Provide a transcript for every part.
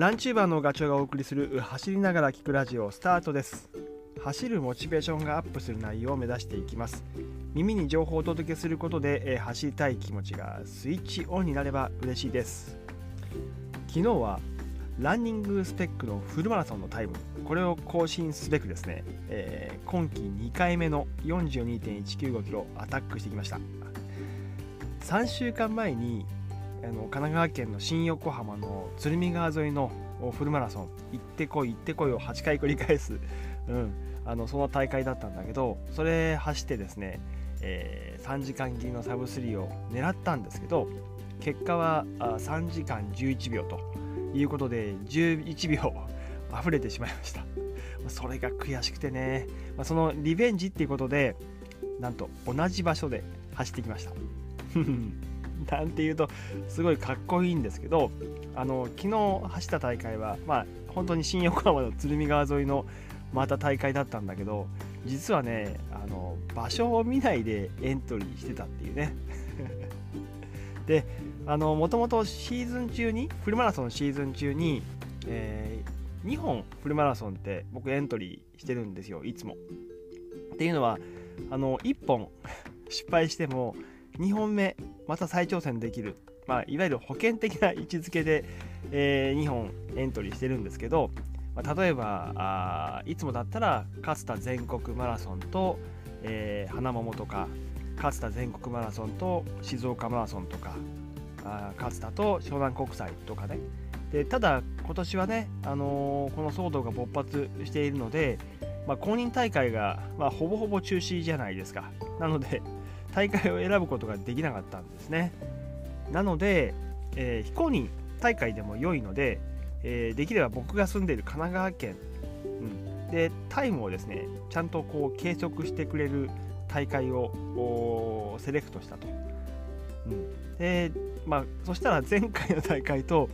ランチューバーのガチョウがお送りする走りながら聞くラジオスタートです。走るモチベーションがアップする内容を目指していきます。耳に情報をお届けすることで、え走りたい気持ちがスイッチオンになれば嬉しいです。昨日はランニングスペックのフルマラソンのタイム。これを更新すべくですね、えー、今季2回目の42.195キロアタックしてきました。3週間前にあの神奈川県の新横浜の鶴見川沿いのフルマラソン行ってこい行ってこいを8回繰り返す、うん、あのその大会だったんだけどそれ走ってですね、えー、3時間切りのサブ3を狙ったんですけど結果は3時間11秒ということで11秒 溢れてしまいました。それが悔しくてね。そのリベンジっていうことでなんと同じ場所で走ってきました。なんていうとすごいかっこいいんですけどあの昨日走った大会はまあ本当に新横浜の鶴見川沿いのまた大会だったんだけど実はねあの場所を見ないでエントリーしてたっていうね。でもともとシーズン中にフルマラソンシーズン中に、えー、2本フルマラソンって僕エントリーしてるんですよいつも。っていうのはあの1本 失敗しても2本目また再挑戦できる、まあ、いわゆる保険的な位置づけで、えー、2本エントリーしてるんですけど、まあ、例えばあいつもだったら勝田全国マラソンと、えー、花桃とか勝田全国マラソンと静岡マラソンとかあ勝田と湘南国際とかね。でただ今年はね、あのー、この騒動が勃発しているので、まあ、公認大会が、まあ、ほぼほぼ中止じゃないですか。なので大会を選ぶことができなかったんですね。なので、えー、非公認大会でも良いので、えー、できれば僕が住んでいる神奈川県、うん、でタイムをですねちゃんとこう計測してくれる大会をセレクトしたと。うん、でまあそしたら前回の大会と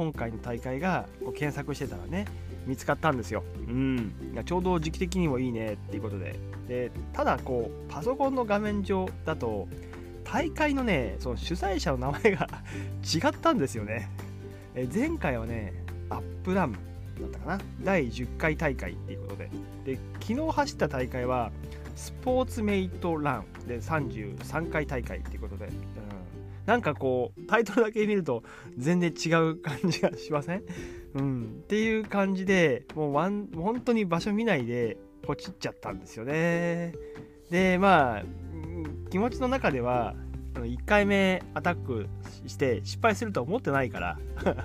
今回の大会がこう検索してたらね見つかったんですよ。うん、ちょうど時期的にもいいねっていうことで。でただこうパソコンの画面上だと大会のねその主催者の名前が 違ったんですよね。え前回はねアップダウンだったかな第10回大会っていうことでで昨日走った大会はスポーツメイトランで33回大会っていうことで、なんかこうタイトルだけ見ると全然違う感じがしません？うん、っていう感じでもうワン本当に場所見ないでポチっちゃったんですよね。でまあ気持ちの中では1回目アタックして失敗するとは思ってないから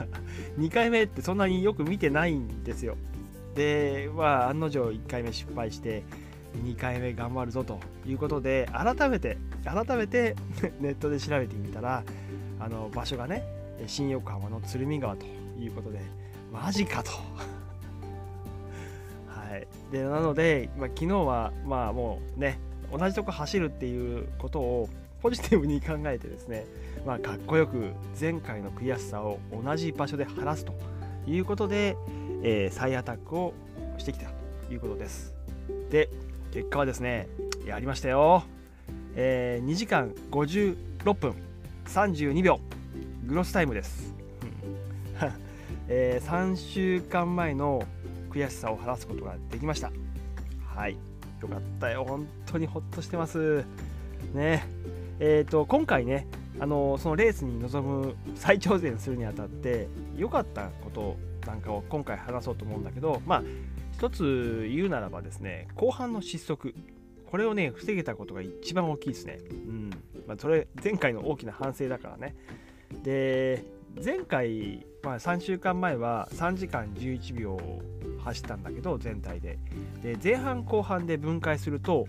2回目ってそんなによく見てないんですよ。でまあ案の定1回目失敗して2回目頑張るぞということで改めて改めて ネットで調べてみたらあの場所がね新横浜の鶴見川ということでマジかと はい、でなので、まあ、昨日はまあもうね同じとこ走るっていうことをポジティブに考えてですね、まあ、かっこよく前回の悔しさを同じ場所で晴らすということで、えー、再アタックをしてきたということです。で結果はですねやりましたよ、えー、2時間56分32秒グロスタイムです。えー、3週間前の悔しさを晴らすことができました。はい。よかったよ。本当にほっとしてます。ね。えっ、ー、と今回ねあのそのレースに臨む再挑戦するにあたって良かったことなんかを今回話そうと思うんだけどまあ一つ言うならばですね後半の失速。これをね防げたことが一番大きいですね。うん。まあそれ前回の大きな反省だからね。で前回、まあ、3週間前は3時間11秒走ったんだけど全体で。で前半後半で分解すると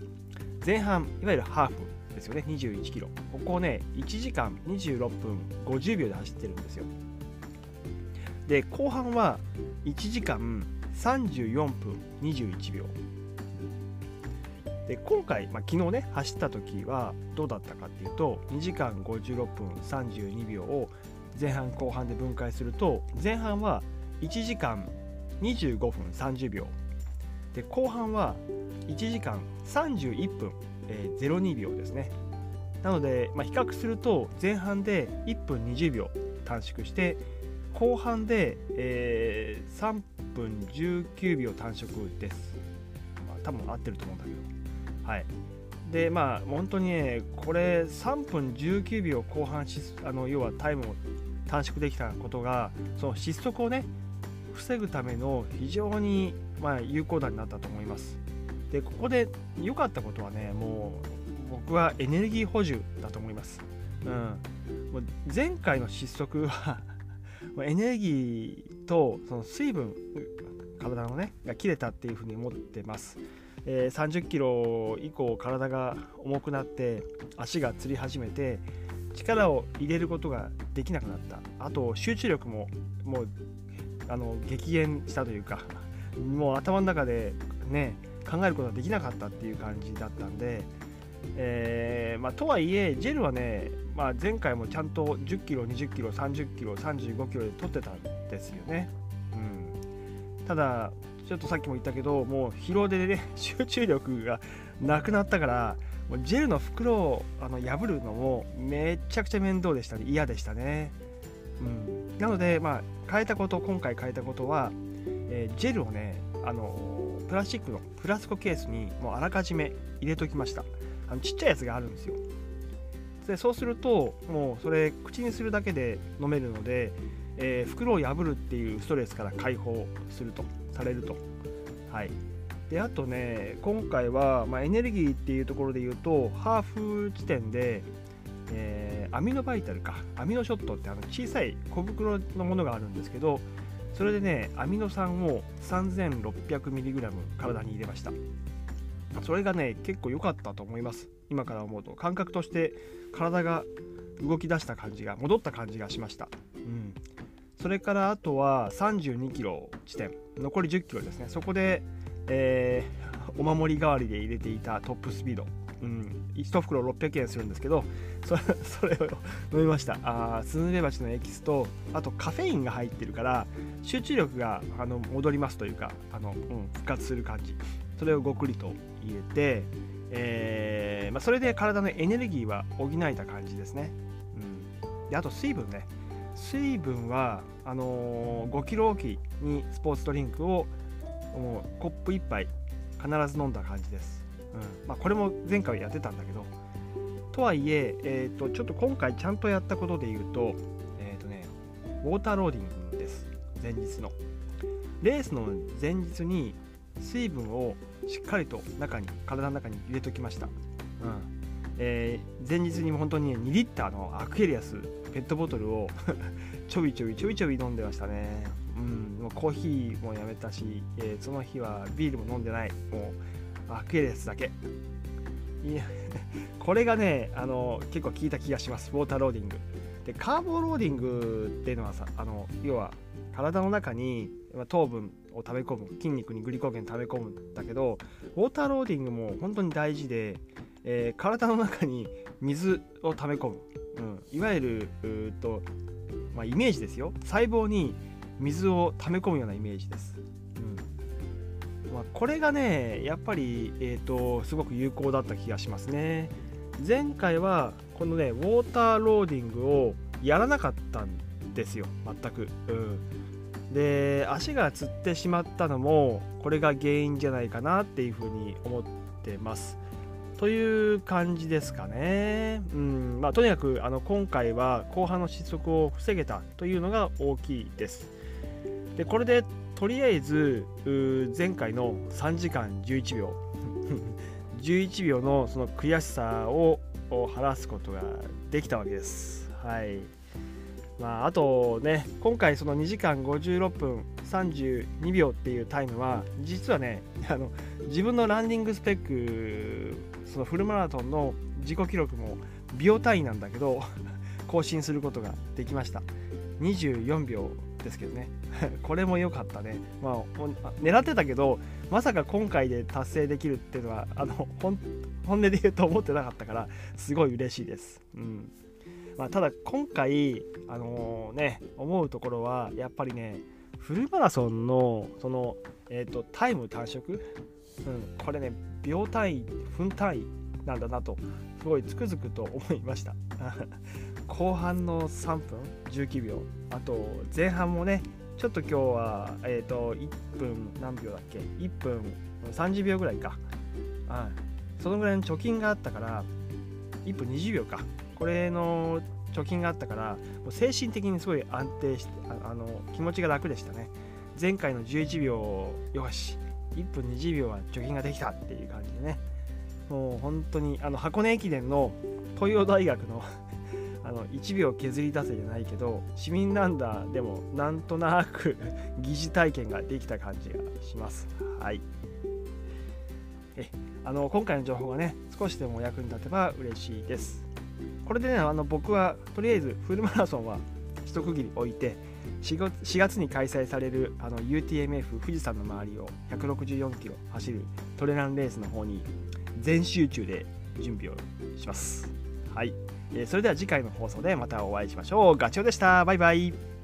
前半いわゆるハーフですよね。21キロ。ここをね1時間26分50秒で走ってるんですよ。で後半は1時間34分21秒。で今回、まあ、昨日ね走った時はどうだったかっていうと2時間56分32秒を前半後半で分解すると前半は1時間25分30秒。で後半は1時間31分、えー、02秒ですね。なので、まあ、比較すると前半で1分20秒短縮して後半で、えー、3分19秒短縮です。まあ、多分合ってると思うんだけど。はい。で、まあ、本当にね、これ3分19秒後半あの、要はタイムを短縮できたことが、その失速をね、防ぐための非常に、まあ、有効打になったと思います。で、ここで良かったことはね、もう僕はエネルギー補充だと思います。うん、もう前回の失速は エネルギーとその水分体のねが切れたっていうふうに思ってます、えー、30キロ以降体が重くなって足がつり始めて力を入れることができなくなった。あと集中力ももうあの激減したというかもう頭の中でね考えることができなかったっていう感じだったんで、えーまあ、とはいえジェルはねまあ、前回もちゃんと10キロ、20キロ、30キロ、35キロで取ってたんですよね。うん、ただ、ちょっとさっきも言ったけど、もう疲労でね、集中力がなくなったから、もうジェルの袋をあの破るのもめちゃくちゃ面倒でしたね、嫌でしたね。うん、なので、まあ、変えたこと、今回変えたことは、えー、ジェルをね、あのプラスチックのフラスコケースにもうあらかじめ入れときました。あのちっちゃいやつがあるんですよ。でそうするともうそれ口にするだけで飲めるので、えー、袋を破るっていうストレスから解放するとされると。はい。であとね今回は、まあ、エネルギーっていうところで言うとハーフ地点で、えー、アミノバイタルか。アミノショットってあの小さい小袋のものがあるんですけどそれでねアミノ酸を 3600mg 体に入れました。それがね結構良かったと思います。今から思うと。感覚として体が動き出した感じが戻った感じがしました、うん、それからあとは32キロ地点。残り10キロですね。そこで、えー、お守り代わりで入れていたトップスピード。うん、1袋600円するんですけど それを飲みました。あスズメバチのエキスとあとカフェインが入ってるから集中力があの戻りますというかあの、うん、復活する感じ。それをごくりと入れて、えー、まあ、それで体のエネルギーは補えた感じですね。うん、であと水分ね。水分はあのー、5キロおきにスポーツドリンクをもうコップ1杯必ず飲んだ感じです。うんまあ、これも前回やってたんだけど、とはいええーと、ちょっと今回ちゃんとやったことで言うと、え、ー、とね、ウォーターローディングです。前日の。レースの前日に水分をしっかりと中に体の中に入れときました、うん。えー、前日にも本当に2リッターのアクエリアスペットボトルを ちょびちょびちょびちょび飲んでましたね。うん。もうコーヒーもやめたし、えー、その日はビールも飲んでない。もうアクエリアスだけ。いや これがねあの結構効いた気がします。ウォーターローディングでカーボローディングっていうのはさあの要は体の中に糖分を食べ込む筋肉にグリコーゲン食べ込むんだけどウォーターローディングも本当に大事で、えー、体の中に水を溜め込む、うん、いわゆるうと、まあ、イメージですよ。細胞に水を溜め込むようなイメージです、うん。まあ、これがねやっぱり、えーと、すごく有効だった気がしますね。前回はこのねウォーターローディングをやらなかったんですよ。全く、うん、で足がつってしまったのもこれが原因じゃないかなっていうふうに思ってます。という感じですかね。うん。まあ、とにかくあの今回は後半の失速を防げたというのが大きいです。でこれでとりあえず前回の3時間11秒。11秒のその悔しさを晴らすことができたわけです。はい。まあ、あとね今回その2時間56分32秒っていうタイムは実はねあの自分のランディングスペックそのフルマラソンの自己記録も秒単位なんだけど更新することができました24秒ですけどね。これも良かったね。まあ狙ってたけどまさか今回で達成できるっていうのはあの本音で言うと思ってなかったからすごい嬉しいです。うん。まあ、ただ今回、あのー、ね、思うところはやっぱりねフルマラソンのその、えーと、タイム短縮、うん、これね秒単位分単位なんだなとすごいつくづくと思いました。後半の3分19秒。あと前半もねちょっと今日は、えーと、1分何秒だっけ？1分30秒ぐらいか、はい、そのぐらいの貯金があったから1分20秒か。これの貯金があったからもう精神的にすごい安定してあの気持ちが楽でしたね。前回の11秒よし1分20秒は貯金ができたっていう感じでね。もう本当にあの箱根駅伝の東洋大学のあの1秒削り出せじゃないけど市民ランダーでもなんとなく 疑似体験ができた感じがします。はい。えあの今回の情報がね少しでも役に立てば嬉しいです。これでねあの僕はとりあえずフルマラソンは 一区切り置いて 4, 月に開催されるあの UTMF 富士山の周りを164キロ走るトレランレースの方に全集中で準備をします。はい、それでは次回の放送でまたお会いしましょう。ガチョウでした。バイバイ。